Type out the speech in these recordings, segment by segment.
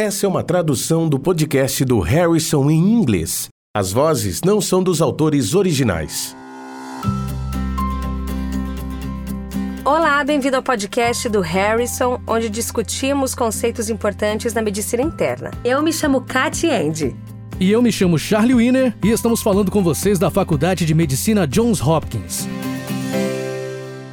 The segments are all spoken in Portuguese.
Essa é uma tradução do podcast do Harrison em inglês. As vozes não são dos autores originais. Olá, bem-vindo ao podcast do Harrison, onde discutimos conceitos importantes na medicina interna. Eu me chamo Katy Andy. E eu me chamo Charlie Wiener e estamos falando com vocês da Faculdade de Medicina Johns Hopkins.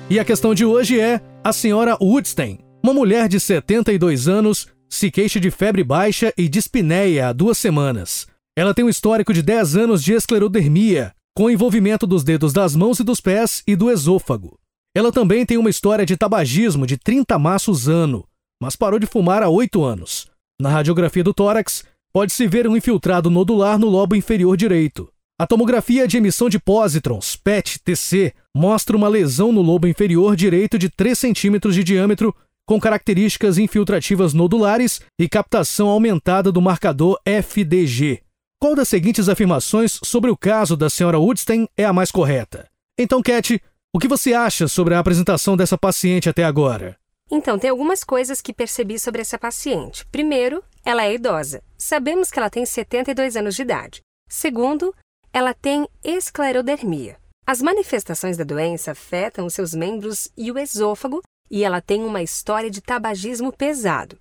E a questão de hoje é a senhora Woodstein, uma mulher de 72 anos, se queixa de febre baixa e dispneia há duas semanas. Ela tem um histórico de 10 anos de esclerodermia, com envolvimento dos dedos das mãos e dos pés e do esôfago. Ela também tem uma história de tabagismo de 30 maços ano, mas parou de fumar há 8 anos. Na radiografia do tórax, pode-se ver um infiltrado nodular no lobo inferior direito. A tomografia de emissão de pósitrons, PET-TC, mostra uma lesão no lobo inferior direito de 3 centímetros de diâmetro, com características infiltrativas nodulares e captação aumentada do marcador FDG. Qual das seguintes afirmações sobre o caso da senhora Woodstein é a mais correta? Então, Cat, o que você acha sobre a apresentação dessa paciente até agora? Então, tem algumas coisas que percebi sobre essa paciente. Primeiro, ela é idosa. Sabemos que ela tem 72 anos de idade. Segundo, ela tem esclerodermia. As manifestações da doença afetam os seus membros e o esôfago, e ela tem uma história de tabagismo pesado.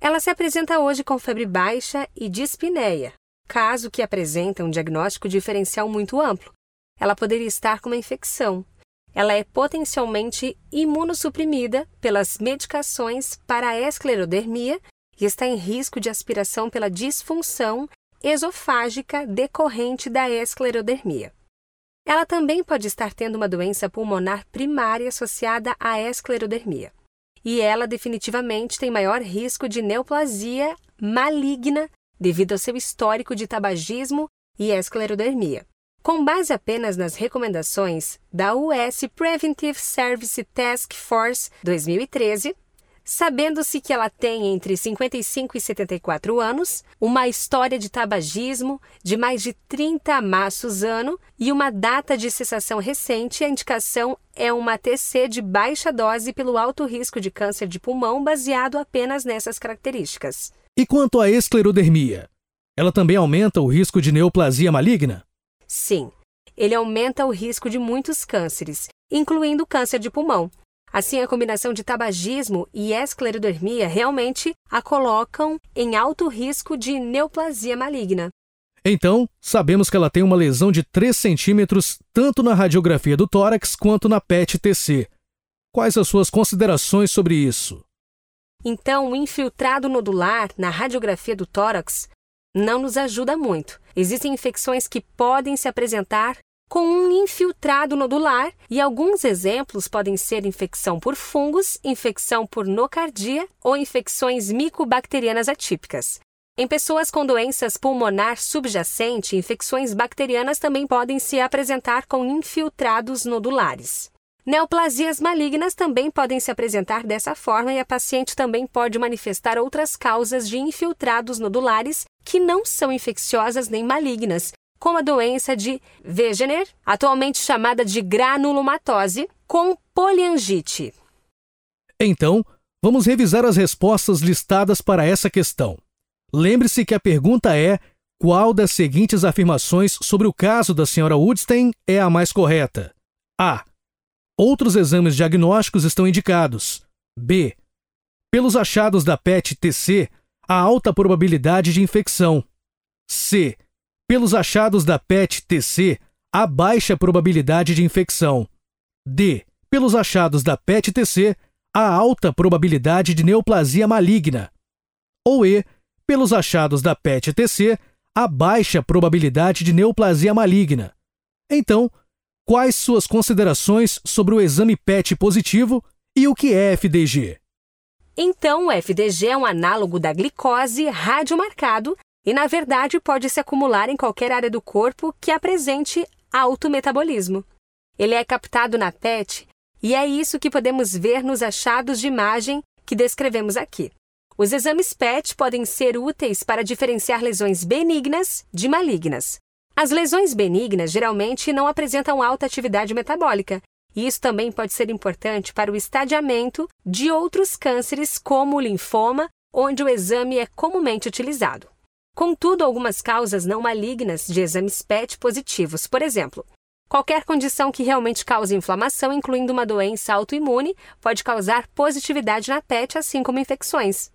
Ela se apresenta hoje com febre baixa e dispneia, caso que apresenta um diagnóstico diferencial muito amplo. Ela poderia estar com uma infecção, ela é potencialmente imunossuprimida pelas medicações para a esclerodermia e está em risco de aspiração pela disfunção esofágica decorrente da esclerodermia. Ela também pode estar tendo uma doença pulmonar primária associada à esclerodermia. E ela definitivamente tem maior risco de neoplasia maligna devido ao seu histórico de tabagismo e esclerodermia. Com base apenas nas recomendações da US Preventive Service Task Force 2013, sabendo-se que ela tem entre 55 e 74 anos, uma história de tabagismo de mais de 30 maços ano e uma data de cessação recente, a indicação é uma TC de baixa dose pelo alto risco de câncer de pulmão baseado apenas nessas características. E quanto à esclerodermia? Ela também aumenta o risco de neoplasia maligna? Sim, ele aumenta o risco de muitos cânceres, incluindo o câncer de pulmão. Assim, a combinação de tabagismo e esclerodermia realmente a colocam em alto risco de neoplasia maligna. Então, sabemos que ela tem uma lesão de 3 centímetros tanto na radiografia do tórax quanto na PET-TC. Quais as suas considerações sobre isso? Então, o infiltrado nodular na radiografia do tórax não nos ajuda muito. Existem infecções que podem se apresentar com um infiltrado nodular e alguns exemplos podem ser infecção por fungos, infecção por nocardia ou infecções micobacterianas atípicas. Em pessoas com doenças pulmonar subjacente, infecções bacterianas também podem se apresentar com infiltrados nodulares. Neoplasias malignas também podem se apresentar dessa forma e a paciente também pode manifestar outras causas de infiltrados nodulares que não são infecciosas nem malignas, como a doença de Wegener, atualmente chamada de granulomatose, com poliangite. Então, vamos revisar as respostas listadas para essa questão. Lembre-se que a pergunta é: qual das seguintes afirmações sobre o caso da senhora Woodstein é a mais correta? A. Outros exames diagnósticos estão indicados. B. Pelos achados da PET-TC, há alta probabilidade de infecção. C. Pelos achados da PET-TC, há baixa probabilidade de infecção. D. Pelos achados da PET-TC, há alta probabilidade de neoplasia maligna. Ou E. Pelos achados da PET-TC, há baixa probabilidade de neoplasia maligna. Então, quais suas considerações sobre o exame PET positivo e o que é FDG? Então, o FDG é um análogo da glicose radiomarcado e, na verdade, pode se acumular em qualquer área do corpo que apresente alto metabolismo. Ele é captado na PET e é isso que podemos ver nos achados de imagem que descrevemos aqui. Os exames PET podem ser úteis para diferenciar lesões benignas de malignas. As lesões benignas geralmente não apresentam alta atividade metabólica, e isso também pode ser importante para o estadiamento de outros cânceres, como o linfoma onde o exame é comumente utilizado. Contudo, algumas causas não malignas de exames PET positivos, por exemplo, qualquer condição que realmente cause inflamação, incluindo uma doença autoimune, pode causar positividade na PET, assim como infecções.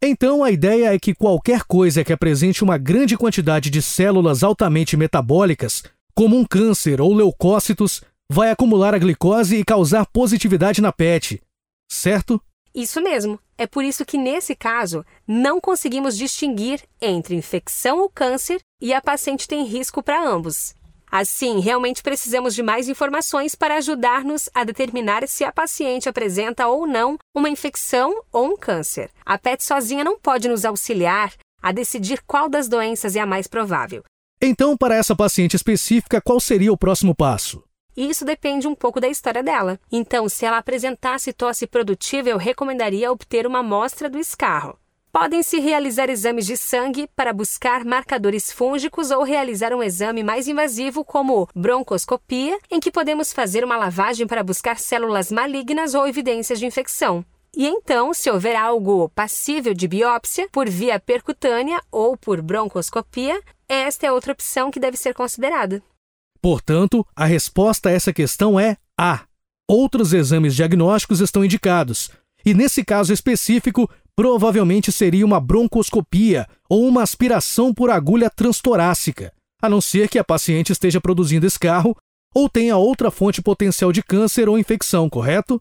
Então, a ideia é que qualquer coisa que apresente uma grande quantidade de células altamente metabólicas, como um câncer ou leucócitos, vai acumular a glicose e causar positividade na PET, certo? Isso mesmo. É por isso que, nesse caso, não conseguimos distinguir entre infecção ou câncer e a paciente tem risco para ambos. Assim, realmente precisamos de mais informações para ajudar-nos a determinar se a paciente apresenta ou não uma infecção ou um câncer. A PET sozinha não pode nos auxiliar a decidir qual das doenças é a mais provável. Então, para essa paciente específica, qual seria o próximo passo? Isso depende um pouco da história dela. Então, se ela apresentasse tosse produtiva, eu recomendaria obter uma amostra do escarro. Podem-se realizar exames de sangue para buscar marcadores fúngicos ou realizar um exame mais invasivo, como broncoscopia, em que podemos fazer uma lavagem para buscar células malignas ou evidências de infecção. E então, se houver algo passível de biópsia por via percutânea ou por broncoscopia, esta é outra opção que deve ser considerada. Portanto, a resposta a essa questão é A. Outros exames diagnósticos estão indicados, e nesse caso específico, provavelmente seria uma broncoscopia ou uma aspiração por agulha transtorácica, a não ser que a paciente esteja produzindo escarro ou tenha outra fonte potencial de câncer ou infecção, correto?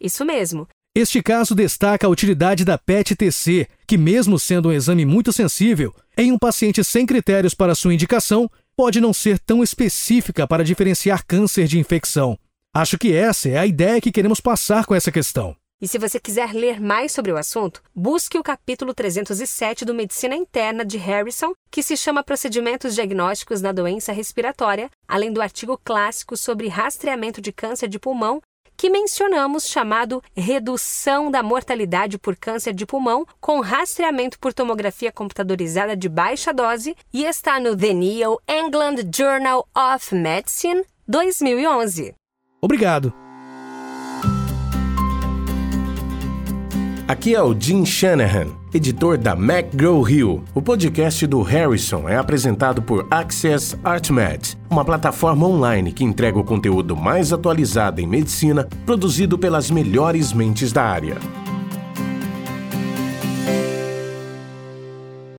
Isso mesmo. Este caso destaca a utilidade da PET-TC, que, mesmo sendo um exame muito sensível, em um paciente sem critérios para sua indicação, pode não ser tão específica para diferenciar câncer de infecção. Acho que essa é a ideia que queremos passar com essa questão. E se você quiser ler mais sobre o assunto, busque o capítulo 307 do Medicina Interna de Harrison, que se chama Procedimentos Diagnósticos na Doença Respiratória, além do artigo clássico sobre rastreamento de câncer de pulmão que mencionamos, chamado Redução da Mortalidade por Câncer de Pulmão, com rastreamento por tomografia computadorizada de baixa dose, e está no The New England Journal of Medicine 2011. Obrigado. Aqui é o Jim Shanahan, editor da McGraw-Hill. O podcast do Harrison é apresentado por Access ArtMed, uma plataforma online que entrega o conteúdo mais atualizado em medicina, produzido pelas melhores mentes da área.